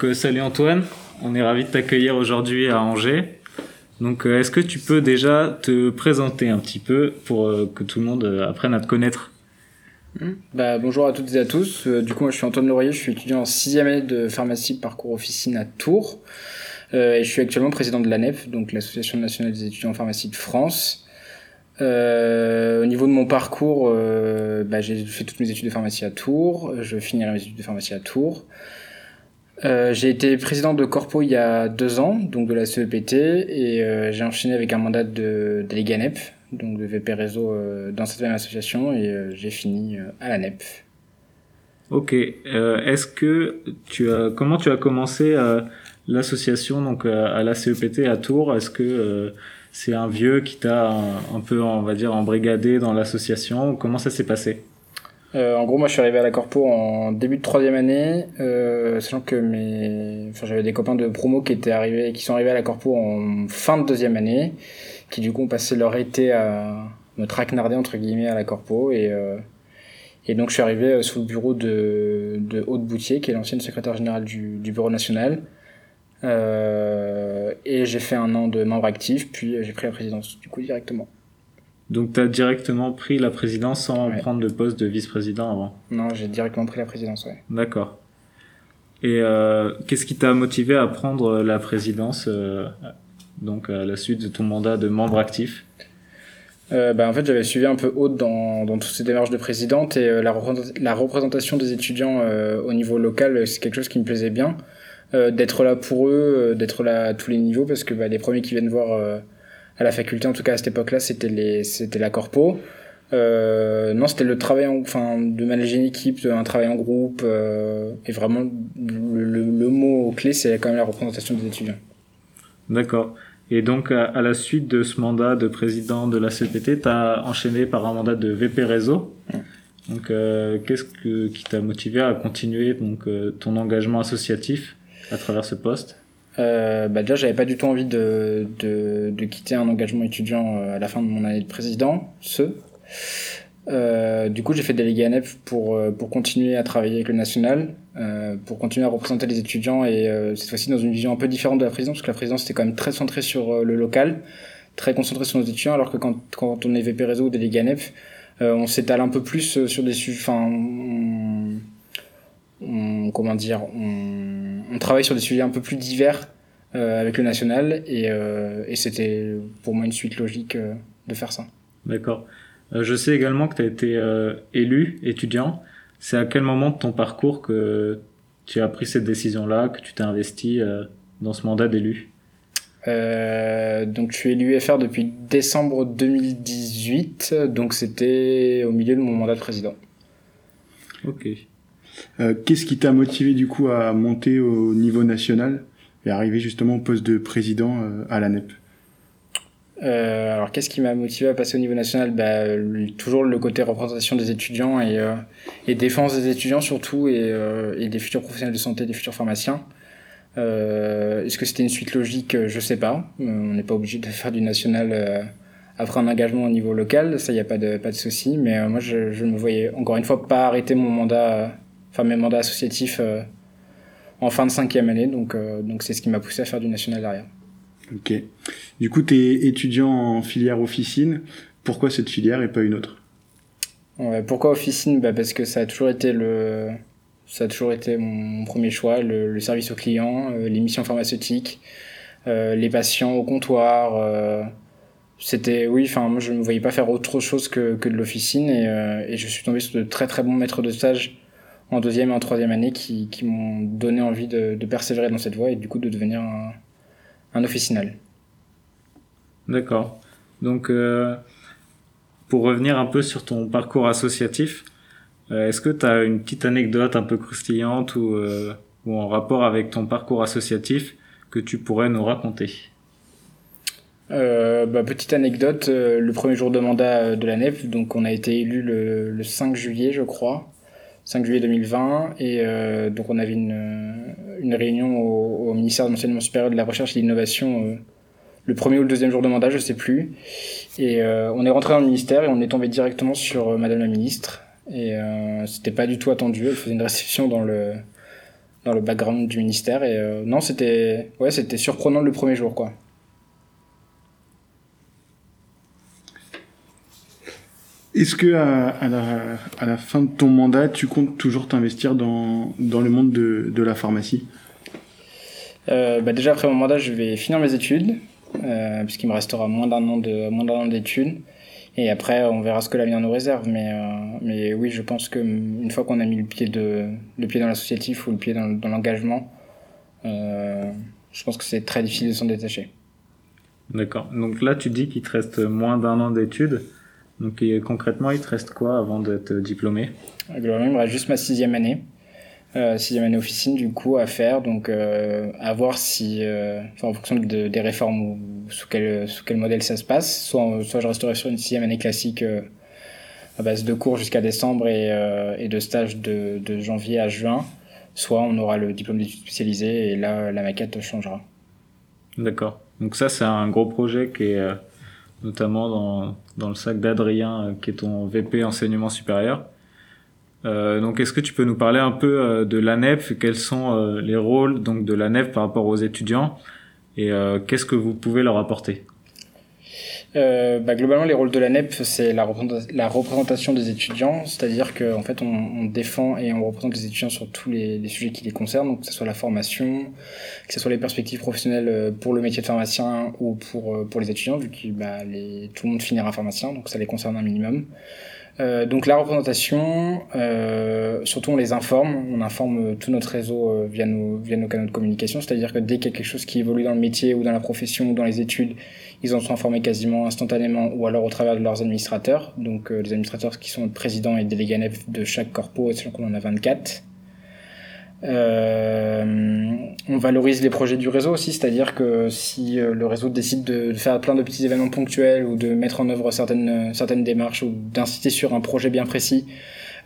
Donc salut Antoine, on est ravi de t'accueillir aujourd'hui à Angers. Donc est-ce que tu peux déjà te présenter un petit peu pour que tout le monde apprenne à te connaître? Hmm. Bah, bonjour à toutes et à tous. Euh, du coup, je suis Antoine Laurier, je suis étudiant en sixième année de pharmacie parcours officine à Tours. Euh, et je suis actuellement président de l'ANEF, donc l'Association nationale des étudiants en pharmacie de France. Euh, au niveau de mon parcours, euh, bah, j'ai fait toutes mes études de pharmacie à Tours. Je finirai mes études de pharmacie à Tours. Euh, j'ai été président de Corpo il y a deux ans, donc de la CEPT, et j'ai enchaîné avec un mandat de délégué ANEP, donc de VP Réseau euh, dans cette même association et euh, j'ai fini euh, à la NEP. Ok. Est-ce que tu as comment tu as commencé l'association donc à la CEPT à Tours? Est-ce que c'est un vieux qui t'a un, peu on va dire embrigadé dans l'association? Comment ça s'est passé? Euh, en gros, moi, je suis arrivé à la Corpo en début de troisième année, euh, sachant que mes, enfin, j'avais des copains de promo qui étaient arrivés, qui sont arrivés à la Corpo en fin de deuxième année, qui du coup ont passé leur été à me traquenarder entre guillemets à la corpo et euh, et donc je suis arrivé euh, sous le bureau de de Haute Boutier qui est l'ancienne secrétaire générale du, du bureau national euh, et j'ai fait un an de membre actif puis j'ai pris la présidence du coup directement. Donc tu as directement pris la présidence sans prendre le poste de vice-président avant Non, j'ai directement pris la présidence, ouais. D'accord. Et euh, qu'est-ce qui t'a motivé à prendre la présidence euh, donc à la suite de ton mandat de membre actif? Euh, bah, en fait, j'avais suivi un peu haute dans, dans toutes ces démarches de présidente et euh, la, la, représentation des étudiants euh, au niveau local, c'est quelque chose qui me plaisait bien. Euh, d'être là pour eux, d'être là à tous les niveaux, parce que bah, les premiers qui viennent voir à la faculté, en tout cas à cette époque-là, c'était les, c'était la corpo. non, c'était le travail, en, enfin, de manager une équipe, un travail en groupe, et vraiment le, le, le mot clé, c'est quand même la représentation des étudiants. D'accord. Et donc, à, la suite de ce mandat de président de la CPT, tu as enchaîné par un mandat de VP réseau. Donc, euh, qu'est-ce que, qui t'a motivé à continuer donc, euh, ton engagement associatif à travers ce poste? Euh, bah déjà, j'avais pas du tout envie de, de, quitter un engagement étudiant euh, à la fin de mon année de président, ce. Euh, du coup, j'ai fait délégué à NEP pour, pour continuer à travailler avec le national, pour continuer à représenter les étudiants et cette fois-ci dans une vision un peu différente de la présidence, parce que la présidence était quand même très centrée sur le local, très concentrée sur nos étudiants, alors que quand, quand on est VP réseau ou délégué à NEP, on s'étale un peu plus sur des sujets, enfin, on, comment dire, on, travaille sur des sujets un peu plus divers avec le national et, et c'était pour moi une suite logique de faire ça. D'accord. Euh, je sais également que tu as été euh, élu étudiant. C'est à quel moment de ton parcours que tu as pris cette décision-là, que tu t'es investi euh, dans ce mandat d'élu? Euh, donc je suis élu FR depuis décembre 2018, donc c'était au milieu de mon mandat de président. Ok. Euh, Qu'est-ce qui t'a motivé du coup à monter au niveau national et arriver justement au poste de président euh, à la NEP euh, alors, qu'est-ce qui m'a motivé à passer au niveau national? Bah, Toujours le côté représentation des étudiants et, euh, défense des étudiants surtout et, des futurs professionnels de santé, des futurs pharmaciens. Est-ce que c'était une suite logique? Je sais pas. On n'est pas obligé de faire du national après un engagement au niveau local, ça, il n'y a pas de, pas de souci. Mais moi, je, je me voyais encore une fois pas arrêter mon mandat, enfin mes mandats associatifs en fin de cinquième année. Donc, donc c'est ce qui m'a poussé à faire du national derrière. Ok. Du coup, tu es étudiant en filière officine. Pourquoi cette filière et pas une autre? Ouais, Pourquoi officine? Bah Parce que ça a toujours été le, ça a toujours été mon premier choix, le, le service aux clients, euh, les missions pharmaceutiques, euh, les patients au comptoir. Euh, c'était, oui, enfin, moi je ne me voyais pas faire autre chose que, que de l'officine et, euh, et je suis tombé sur de très très bons maîtres de stage en deuxième et en troisième année qui, qui m'ont donné envie de, de persévérer dans cette voie et du coup de devenir un, un officinal. D'accord. Donc, euh, pour revenir un peu sur ton parcours associatif, euh, est-ce que tu as une petite anecdote un peu croustillante ou, euh, ou en rapport avec ton parcours associatif que tu pourrais nous raconter? Bah, petite anecdote, le premier jour de mandat de la NEF, donc on a été élu le, le 5 juillet, je crois, 5 juillet 2020, et euh, donc on avait une, une réunion au, ministère de l'enseignement supérieur de la recherche et de l'innovation euh, le premier ou le deuxième jour de mandat, je sais plus. Et euh, on est rentré dans le ministère et on est tombé directement sur euh, Madame la ministre. Et euh, c'était pas du tout attendu. Elle faisait une réception dans le dans le background du ministère. Et euh, non, c'était ouais, surprenant le premier jour, quoi. Est-ce que à, à, la, à, la, fin de ton mandat, tu comptes toujours t'investir dans, dans le monde de, de la pharmacie? Euh, bah Déjà, après mon mandat, je vais finir mes études, euh, puisqu'il me restera moins d'un an d'études. Et après, on verra ce que l'avenir nous réserve. Mais, euh, mais oui, je pense qu'une fois qu'on a mis le pied, de, le pied dans l'associatif ou le pied dans, dans l'engagement, euh, je pense que c'est très difficile de s'en détacher. D'accord. Donc là, tu dis qu'il te reste moins d'un an d'études. Donc concrètement, il te reste quoi avant d'être diplômé Globalement, il me reste juste ma sixième année. Euh, sixième année officine du coup à faire. Donc euh, à voir si euh, en fonction de, des réformes ou sous quel sous quel modèle ça se passe. Soit soit je resterai sur une sixième année classique euh, à base de cours jusqu'à décembre et, euh, et de stages de, de janvier à juin. Soit on aura le diplôme d'études spécialisées et là la maquette changera. D'accord. Donc ça c'est un gros projet qui est notamment dans, dans le sac d'Adrien, qui est ton VP enseignement supérieur. Euh, donc, est-ce que tu peux nous parler un peu euh, de l'ANEF Quels sont euh, les rôles donc de l'ANEF par rapport aux étudiants? Et qu'est-ce que vous pouvez leur apporter? euh, bah, globalement, les rôles de l'ANEP, c'est la, la, représentation des étudiants, c'est-à-dire qu'en en fait, on, défend et on représente les étudiants sur tous les, les, sujets qui les concernent, donc que ce soit la formation, que ce soit les perspectives professionnelles pour le métier de pharmacien ou pour, pour les étudiants, vu que bah, les, tout le monde finira pharmacien, donc ça les concerne un minimum. Euh, donc la représentation, euh, surtout on les informe, on informe tout notre réseau euh, via, nos, via nos canaux de communication, c'est-à-dire que dès qu'il y a quelque chose qui évolue dans le métier ou dans la profession ou dans les études, ils en sont informés quasiment instantanément ou alors au travers de leurs administrateurs, donc les administrateurs qui sont présidents et délégués de chaque corpo, selon qu'on en a 24. Euh, on valorise les projets du réseau aussi, c'est-à-dire que si euh, le réseau décide de faire plein de petits événements ponctuels ou de mettre en œuvre certaines, certaines démarches ou d'inciter sur un projet bien précis,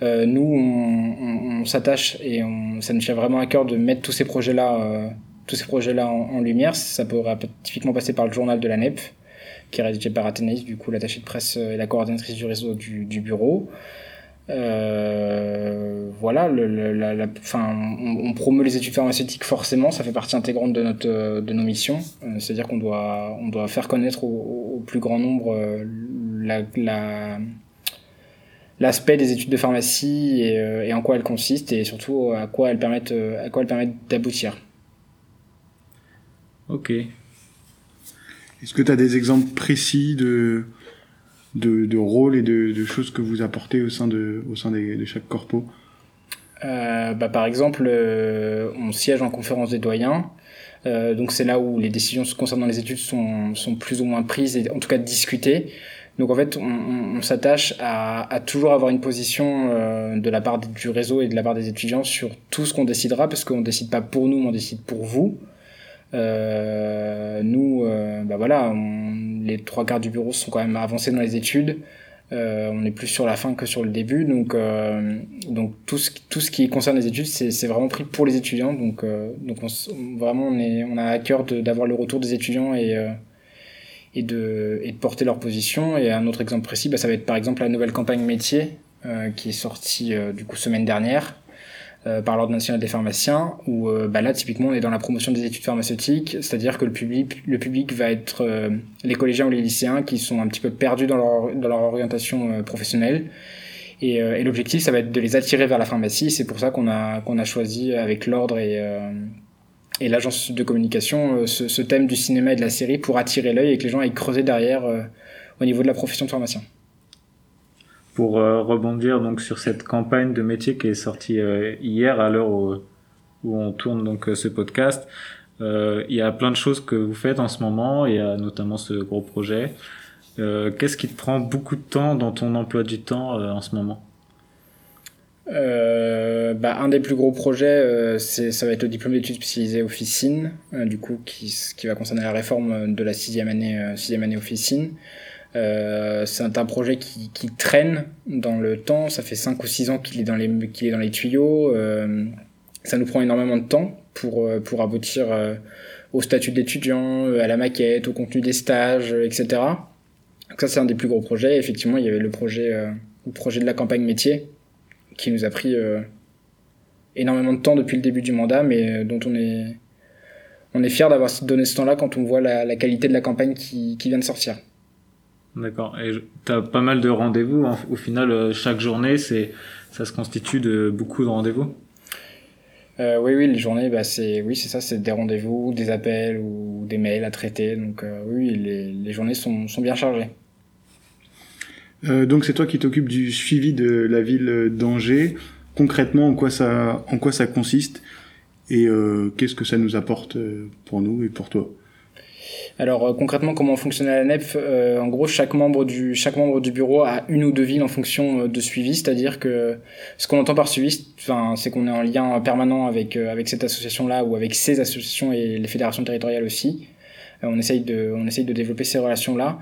euh, nous, on, s'attache et on, ça nous tient vraiment à cœur de mettre tous ces projets-là euh, tous ces projets-là en, en, lumière. Ça peut typiquement passer par le journal de la NEP, qui est rédigé par Athénaïs, du coup l'attachée de presse et la coordinatrice du réseau du, du bureau. Euh, voilà, le, la, la, fin, on, on, promeut les études pharmaceutiques forcément, ça fait partie intégrante de notre de nos missions. Euh, C'est-à-dire qu'on doit on doit faire connaître au, au plus grand nombre euh, la, la l'aspect des études de pharmacie et, euh, et, en quoi elles consistent et surtout à quoi elles permettent à quoi elles permettent d'aboutir. Ok. Est-ce que tu as des exemples précis de de, de rôles et de, de, choses que vous apportez au sein de, au sein des, de chaque corpo euh, bah, Par exemple, euh, on siège en conférence des doyens. Euh, donc c'est là où les décisions concernant les études sont, sont plus ou moins prises et en tout cas discutées. Donc en fait, on, on, s'attache à, à, toujours avoir une position de la part du réseau et de la part des étudiants sur tout ce qu'on décidera, parce qu'on décide pas pour nous, mais on décide pour vous. Nous, bah voilà, on, les trois quarts du bureau sont quand même avancés dans les études. Euh, on est plus sur la fin que sur le début, donc euh, tout ce qui concerne les études, c'est vraiment pris pour les étudiants. Donc euh, donc on, vraiment on est on a à cœur d'avoir le retour des étudiants et et de et de porter leur position. Et un autre exemple précis, bah, ça va être par exemple la nouvelle campagne métier qui est sortie du coup semaine dernière euh, par l'Ordre national des pharmaciens, où euh, bah là, typiquement, on est dans la promotion des études pharmaceutiques, c'est-à-dire que le public, le public va être euh, les collégiens ou les lycéens qui sont un petit peu perdus dans leur, dans leur orientation professionnelle. Et, l'objectif, ça va être de les attirer vers la pharmacie. C'est pour ça qu'on a, qu'on a choisi avec l'Ordre et, et l'agence de communication ce, ce, thème du cinéma et de la série pour attirer l'œil et que les gens aillent creuser derrière au niveau de la profession de pharmacien pour euh, rebondir donc sur cette campagne de métier qui est sortie euh, hier à l'heure où, on tourne donc euh, ce podcast. il y a plein de choses que vous faites en ce moment. Il y a notamment ce gros projet. Qu'est-ce qui te prend beaucoup de temps dans ton emploi du temps en ce moment? Euh, bah, un des plus gros projets, ça va être le diplôme d'études spécialisées officine, du coup, qui, qui va concerner la réforme de la sixième année, sixième année officine. Euh, c'est un projet qui, qui, traîne dans le temps. Ça fait 5 ou 6 ans qu'il est dans les, qu'il est dans les tuyaux. Euh, ça nous prend énormément de temps pour, euh, pour aboutir euh, au statut d'étudiant, à la maquette, au contenu des stages, etc. Donc ça, c'est un des plus gros projets. Effectivement, il y avait le projet, le projet de la campagne métier qui nous a pris énormément de temps depuis le début du mandat, mais dont on est, on est fier d'avoir donné ce temps-là quand on voit la, la, qualité de la campagne qui, qui vient de sortir. D'accord. Et tu as pas mal de rendez-vous. Au final, chaque journée, c'est ça se constitue de beaucoup de rendez-vous? Euh, oui, oui, les journées, bah, c'est oui, c'est ça, c'est des rendez-vous, des appels ou des mails à traiter. Donc euh, oui, les, les, journées sont, sont bien chargées. Euh, donc c'est toi qui t'occupes du suivi de la ville d'Angers. Concrètement, en quoi ça, en quoi ça consiste? Et euh, qu'est-ce que ça nous apporte euh, pour nous et pour toi? Alors euh, concrètement, comment fonctionne la NEP euh, En gros, chaque membre du bureau a une ou deux villes en fonction euh, de suivi, c'est-à-dire que ce qu'on entend par suivi, c'est qu'on est en lien permanent avec cette association-là ou avec ces associations et les fédérations territoriales aussi. on essaye de on essaye de développer ces relations-là.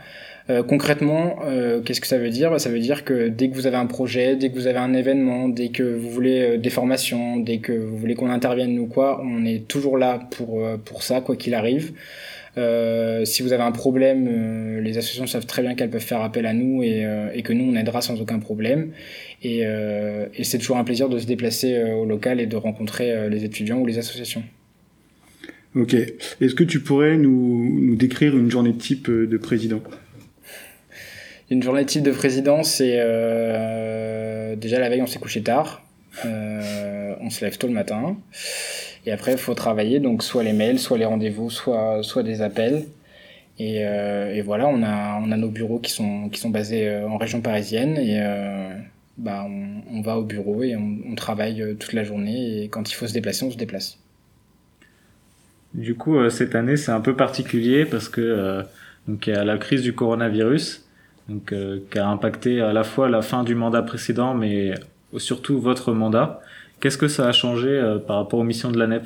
Euh, concrètement, euh, qu'est-ce que ça veut dire? Bah, Ça veut dire que dès que vous avez un projet, dès que vous avez un événement, dès que vous voulez des formations, dès que vous voulez qu'on intervienne ou quoi, on est toujours là pour, ça, quoi qu'il arrive. Euh, si vous avez un problème, euh, les associations savent très bien qu'elles peuvent faire appel à nous et, euh, que nous, on aidera sans aucun problème. Et, et c'est toujours un plaisir de se déplacer au local et de rencontrer les étudiants ou les associations. Ok. Est-ce que tu pourrais nous, nous décrire une journée type de président? Une journée type de président, c'est déjà la veille, on s'est couché tard. on se lève tôt le matin. Et après, il faut travailler, donc soit les mails, soit les rendez-vous, soit, soit des appels. Et, euh, voilà, on a, on a nos bureaux qui sont, qui sont basés euh, en région parisienne. Et euh, bah, on, va au bureau et on, travaille euh, toute la journée. Et quand il faut se déplacer, on se déplace. Du coup, euh, cette année, c'est un peu particulier parce que donc, il y a la crise du coronavirus donc, qui a impacté à la fois la fin du mandat précédent, mais surtout votre mandat. Qu'est-ce que ça a changé euh, par rapport aux missions de la NEP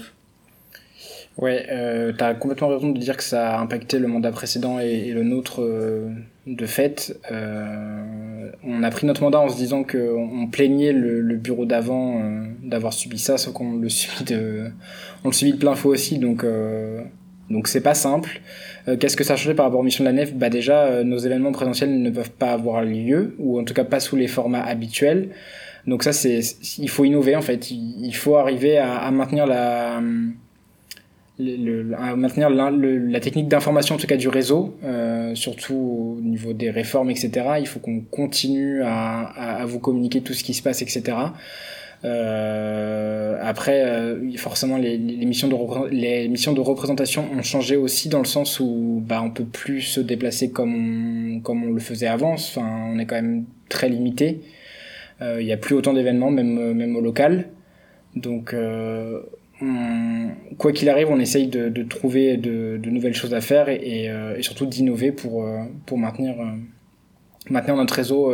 Ouais, euh, tu as complètement raison de dire que ça a impacté le mandat précédent et, le nôtre euh, de fait. Euh, on a pris notre mandat en se disant qu'on plaignait le, bureau d'avant euh, d'avoir subi ça, sauf qu'on le subit de, on le subit de plein faux aussi, donc donc c'est pas simple. Qu'est-ce que ça a changé par rapport aux missions de la NEF? Bah déjà, nos événements présentiels ne peuvent pas avoir lieu, ou en tout cas pas sous les formats habituels. Donc ça, c'est, il faut innover en fait. Il, faut arriver à, maintenir la, à maintenir la, technique d'information en tout cas du réseau, euh, surtout au niveau des réformes, etc. Il faut qu'on continue à, vous communiquer tout ce qui se passe, etc. Euh, après, euh, forcément, les, les, missions de les missions de représentation ont changé aussi dans le sens où bah, on peut plus se déplacer comme on, comme on le faisait avant. Enfin, on est quand même très limité. Euh, il n'y a plus autant d'événements, même, euh, même au local. Donc, euh, quoi qu'il arrive, on essaye de, de trouver de, de, nouvelles choses à faire et, et, et surtout d'innover pour, pour maintenir, maintenir notre réseau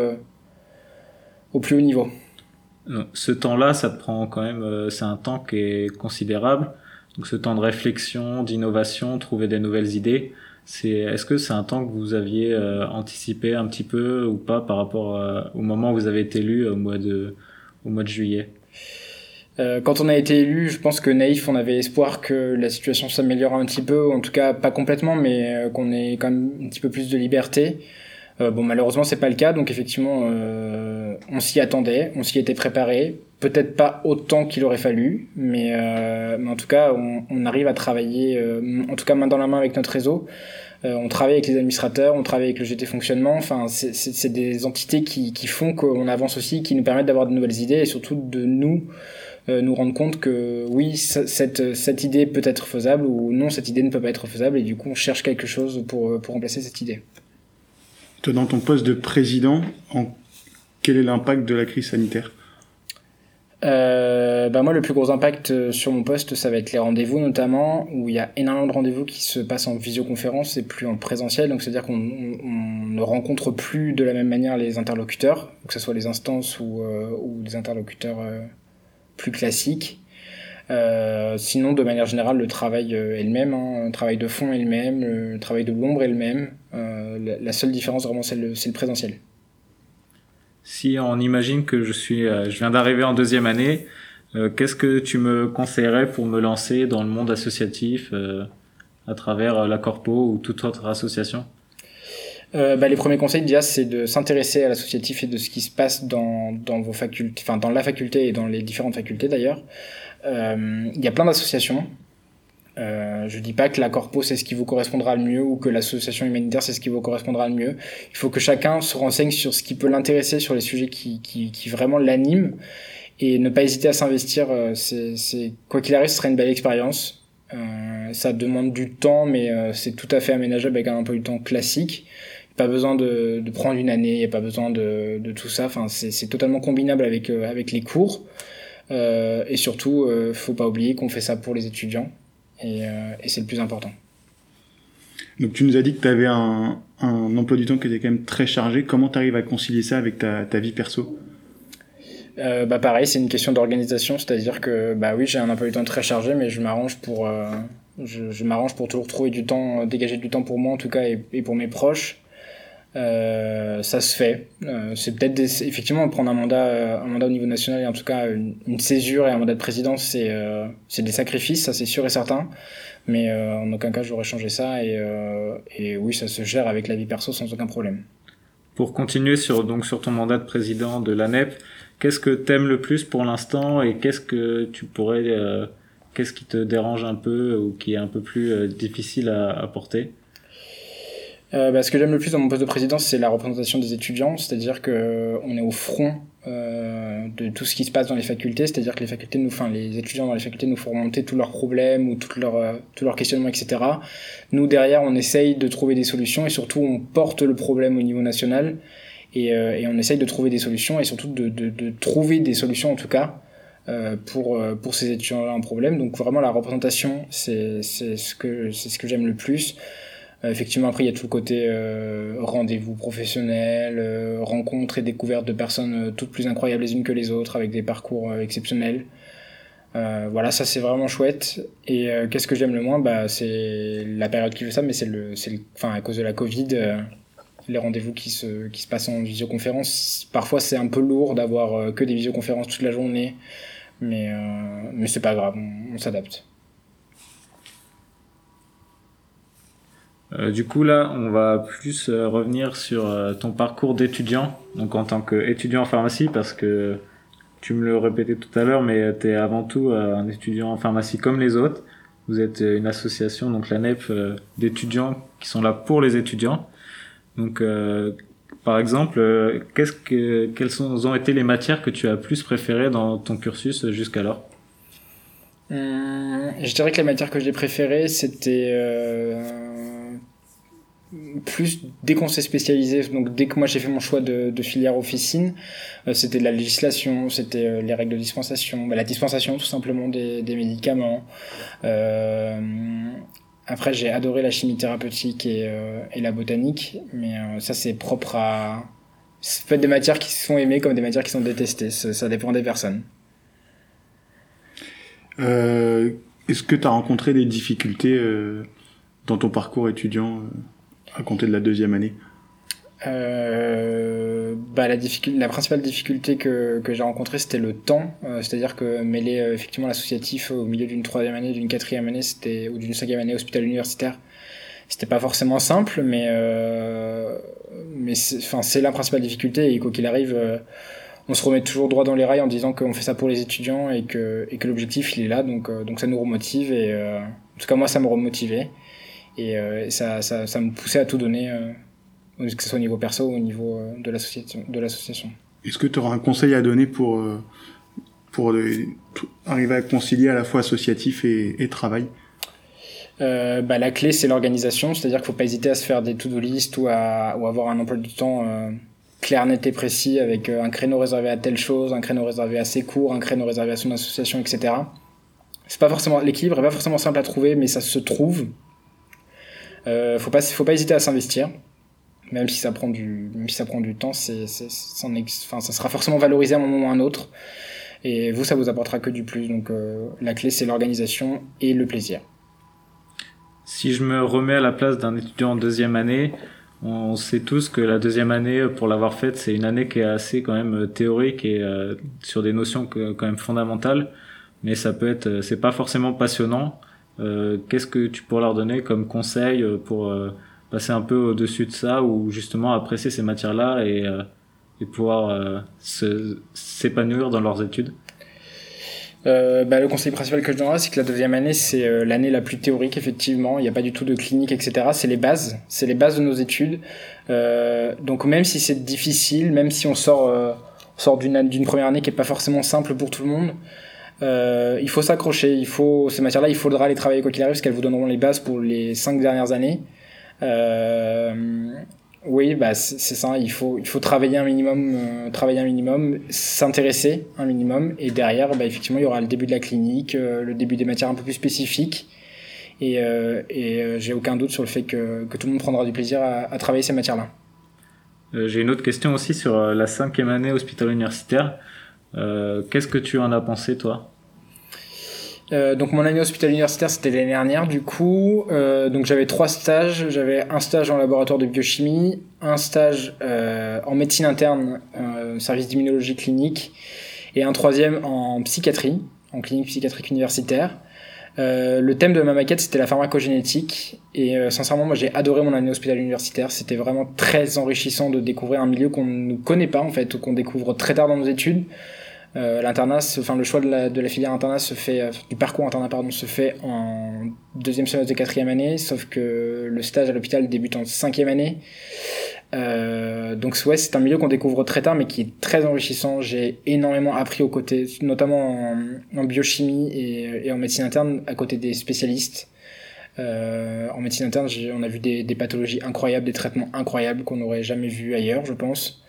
au plus haut niveau. Ce temps-là, ça prend quand même, c'est un temps qui est considérable. Donc ce temps de réflexion, d'innovation, trouver des nouvelles idées, c'est est-ce que c'est un temps que vous aviez euh, anticipé un petit peu ou pas par rapport euh, au moment où vous avez été élu au mois de au mois de juillet? Euh, quand on a été élu, je pense que naïf, on avait espoir que la situation s'améliore un petit peu, en tout cas pas complètement, mais euh, qu'on ait quand même un petit peu plus de liberté. Euh, bon, malheureusement, c'est pas le cas, donc effectivement, euh, on s'y attendait, on s'y était préparé. Peut-être pas autant qu'il aurait fallu, mais, euh, mais en tout cas, on, on, arrive à travailler, euh, en tout cas main dans la main avec notre réseau. Euh, on travaille avec les administrateurs, on travaille avec le GT fonctionnement. Enfin, c'est des entités qui, qui font qu'on avance aussi, qui nous permettent d'avoir de nouvelles idées et surtout de nous nous rendre compte que oui, cette, cette idée peut être faisable ou non, cette idée ne peut pas être faisable et du coup on cherche quelque chose pour, pour remplacer cette idée. Dans ton poste de président, en... quel est l'impact de la crise sanitaire? Euh, bah moi, le plus gros impact euh, sur mon poste, ça va être les rendez-vous notamment, où il y a énormément de rendez-vous qui se passent en visioconférence et plus en présentiel. Donc, c'est-à-dire qu'on on, ne rencontre plus de la même manière les interlocuteurs, que ce soit les instances ou, euh, ou les interlocuteurs euh, plus classiques. Sinon, de manière générale, le travail est le même, hein, le travail de fond est le même, le travail de l'ombre est le même. Euh, la, seule différence, vraiment, c'est le, le, présentiel. Si on imagine que je suis, euh, je viens d'arriver en deuxième année, euh, qu'est-ce que tu me conseillerais pour me lancer dans le monde associatif à travers la Corpo ou toute autre association? Euh, bah, les premiers conseils déjà c'est de s'intéresser à l'associatif et de ce qui se passe dans, dans vos facultés, enfin dans la faculté et dans les différentes facultés d'ailleurs. Euh, il y a plein d'associations. Euh, je dis pas que la corpo c'est ce qui vous correspondra le mieux ou que l'association humanitaire c'est ce qui vous correspondra le mieux. Il faut que chacun se renseigne sur ce qui peut l'intéresser, sur les sujets qui, qui, qui vraiment l'animent et ne pas hésiter à s'investir. Euh, c'est quoi qu'il arrive, ce sera une belle expérience. Euh, ça demande du temps, mais euh, c'est tout à fait aménageable avec un emploi du temps classique pas besoin de, de prendre une année, il a pas besoin de, de tout ça. Enfin, c'est totalement combinable avec, euh, avec les cours. Euh, et surtout, euh, faut pas oublier qu'on fait ça pour les étudiants. Et, euh, et c'est le plus important. Donc tu nous as dit que tu avais un, un emploi du temps qui était quand même très chargé. Comment tu arrives à concilier ça avec ta, ta vie perso? Euh, bah pareil, c'est une question d'organisation, c'est-à-dire que bah oui, j'ai un emploi du temps très chargé, mais je m'arrange pour euh, je, je m'arrange pour toujours trouver du temps, dégager du temps pour moi en tout cas et, et pour mes proches. Euh, ça se fait. Euh, c'est peut-être des... effectivement prendre un mandat, euh, un mandat au niveau national et en tout cas une, une césure et un mandat de présidence, c'est euh, c'est des sacrifices, ça c'est sûr et certain. Mais en aucun cas j'aurais changé ça et, et oui, ça se gère avec la vie perso sans aucun problème. Pour continuer sur donc sur ton mandat de président de l'ANEP, qu'est-ce que t'aimes le plus pour l'instant et qu'est-ce que tu pourrais, qu'est-ce qui te dérange un peu ou qui est un peu plus difficile à, à porter? Bah, ce que j'aime le plus dans mon poste de président, c'est la représentation des étudiants, c'est-à-dire que euh, on est au front euh, de tout ce qui se passe dans les facultés, c'est-à-dire que les facultés nous, enfin les étudiants dans les facultés nous font remonter tous leurs problèmes ou tous leurs euh, tous leurs questionnements, etc. Nous derrière, on essaye de trouver des solutions et surtout on porte le problème au niveau national et, euh, et on essaye de trouver des solutions et surtout de, de, de trouver des solutions en tout cas. Euh, pour euh, pour ces étudiants-là en problème donc vraiment la représentation c'est c'est ce que c'est ce que j'aime le plus euh, effectivement, après, il y a tout le côté euh, rendez-vous professionnel, euh, rencontres et découvertes de personnes euh, toutes plus incroyables les unes que les autres, avec des parcours euh, exceptionnels. Euh, voilà, ça c'est vraiment chouette. Et euh, qu'est-ce que j'aime le moins? Bah, C'est la période qui fait ça, mais c'est à cause de la Covid, euh, les rendez-vous qui se, qui se passent en visioconférence. Parfois, c'est un peu lourd d'avoir euh, que des visioconférences toute la journée, mais, euh, mais c'est pas grave, on s'adapte. Euh, du coup, là, on va plus euh, revenir sur euh, ton parcours d'étudiant, donc en tant qu'étudiant en pharmacie, parce que tu me le répétais tout à l'heure, mais tu es avant tout euh, un étudiant en pharmacie comme les autres. Vous êtes euh, une association, donc la NEP, euh, d'étudiants qui sont là pour les étudiants. Donc, euh, par exemple, euh, qu'est-ce que, quelles sont, ont été les matières que tu as plus préférées dans ton cursus jusqu'alors? Hum, je dirais que la matière que j'ai préférée, c'était euh, plus dès qu'on s'est spécialisé. Donc dès que moi j'ai fait mon choix de, filière officine, euh, c'était la législation, c'était euh, les règles de dispensation, bah, la dispensation tout simplement des, médicaments. Euh, après j'ai adoré la chimie thérapeutique et, euh, la botanique, mais ça c'est propre à... Ça peut être des matières qui sont aimées comme des matières qui sont détestées, ça, ça dépend des personnes. Est-ce que tu as rencontré des difficultés dans ton parcours étudiant à compter de la deuxième année Euh, bah, la, la principale difficulté que, que j'ai rencontrée, c'était le temps. Euh, C'est-à-dire que mêler euh, effectivement l'associatif au milieu d'une troisième année, d'une quatrième année, c'était ou d'une cinquième année hospital universitaire, c'était pas forcément simple, mais mais c'est la principale difficulté et quoi qu'il arrive, on se remet toujours droit dans les rails en disant qu'on fait ça pour les étudiants et que et que l'objectif il est là, donc donc ça nous remotive et en tout cas moi ça me remotivait et, euh, et ça, ça ça me poussait à tout donner. Euh, que ce soit au niveau perso ou au niveau euh, de l'association. Est-ce que tu auras un conseil à donner pour, pour arriver à concilier à la fois associatif et, et travail? Euh, bah, la clé, c'est l'organisation, c'est-à-dire qu'il faut pas hésiter à se faire des to-do list ou à ou avoir un emploi du temps euh, clair, net et précis avec euh, un créneau réservé à telle chose, un créneau réservé à ses cours, un créneau réservé à son association, etc. C'est pas forcément l'équilibre est pas forcément simple à trouver, mais ça se trouve. Euh, faut pas faut pas hésiter à s'investir, même si ça prend du même si ça prend du temps, c'est enfin ça sera forcément valorisé à un moment ou à un autre. Et vous, ça vous apportera que du plus. Donc euh, la clé, c'est l'organisation et le plaisir. Si je me remets à la place d'un étudiant en deuxième année, on sait tous que la deuxième année, pour l'avoir faite, c'est une année qui est assez quand même euh, théorique et euh, sur des notions quand même fondamentales. Mais ça peut être, euh, c'est pas forcément passionnant. Euh, Qu'est-ce que tu pourrais leur donner comme conseil euh, pour euh, passer un peu au-dessus de ça ou justement apprécier ces matières-là et, pouvoir s'épanouir dans leurs études? Euh, bah, le conseil principal que je donnerais, c'est que la deuxième année, c'est l'année la plus théorique, effectivement. Il n'y a pas du tout de clinique, etc. C'est les bases. C'est les bases de nos études. Donc même si c'est difficile, même si on sort, sort d'une, première année qui est pas forcément simple pour tout le monde, il faut s'accrocher. Il faut, ces matières-là, il faudra les travailler quoi qu'il arrive, parce qu'elles vous donneront les bases pour les cinq dernières années. Oui, bah c'est ça. Il faut, il faut travailler un minimum, euh, travailler un minimum, s'intéresser un minimum, et derrière, bah, effectivement, il y aura le début de la clinique, euh, le début des matières un peu plus spécifiques, et, euh, j'ai aucun doute sur le fait que, que, tout le monde prendra du plaisir à, à travailler ces matières-là. j'ai une autre question aussi sur la cinquième année hospital universitaire. Qu'est-ce que tu en as pensé, toi? Euh, donc mon année hospital universitaire c'était l'année dernière du coup. Euh, donc j'avais trois stages. J'avais un stage en laboratoire de biochimie un stage euh, en médecine interne service d'immunologie clinique et un troisième en psychiatrie en clinique psychiatrique universitaire. Le thème de ma maquette c'était la pharmacogénétique. Et sincèrement moi j'ai adoré mon année hospital universitaire. C'était vraiment très enrichissant de découvrir un milieu qu'on ne connaît pas en fait ou qu'on découvre très tard dans nos études l'internat, enfin le choix de la, de la filière internat se fait, euh, du parcours internat pardon, se fait en deuxième semestre de quatrième année, sauf que le stage à l'hôpital débute en cinquième année. Euh, donc ouais, c'est un milieu qu'on découvre très tard, mais qui est très enrichissant. J'ai énormément appris aux côtés, notamment en, biochimie et, et, en médecine interne, à côté des spécialistes. Euh, en médecine interne, on a vu des, des, pathologies incroyables, des traitements incroyables qu'on n'aurait jamais vu ailleurs, je pense.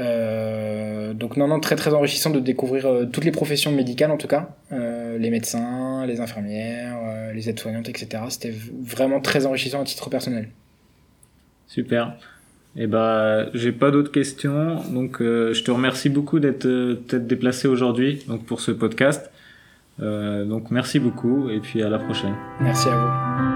Euh, donc non, non, très très enrichissant de découvrir euh, toutes les professions médicales en tout cas, euh, les médecins, les infirmières, les aides-soignantes, etc. C'était vraiment très enrichissant à titre personnel. Super. Eh bah, j'ai pas d'autres questions, donc je te remercie beaucoup d'être d'être déplacé aujourd'hui donc pour ce podcast. donc merci beaucoup et puis à la prochaine. Merci à vous.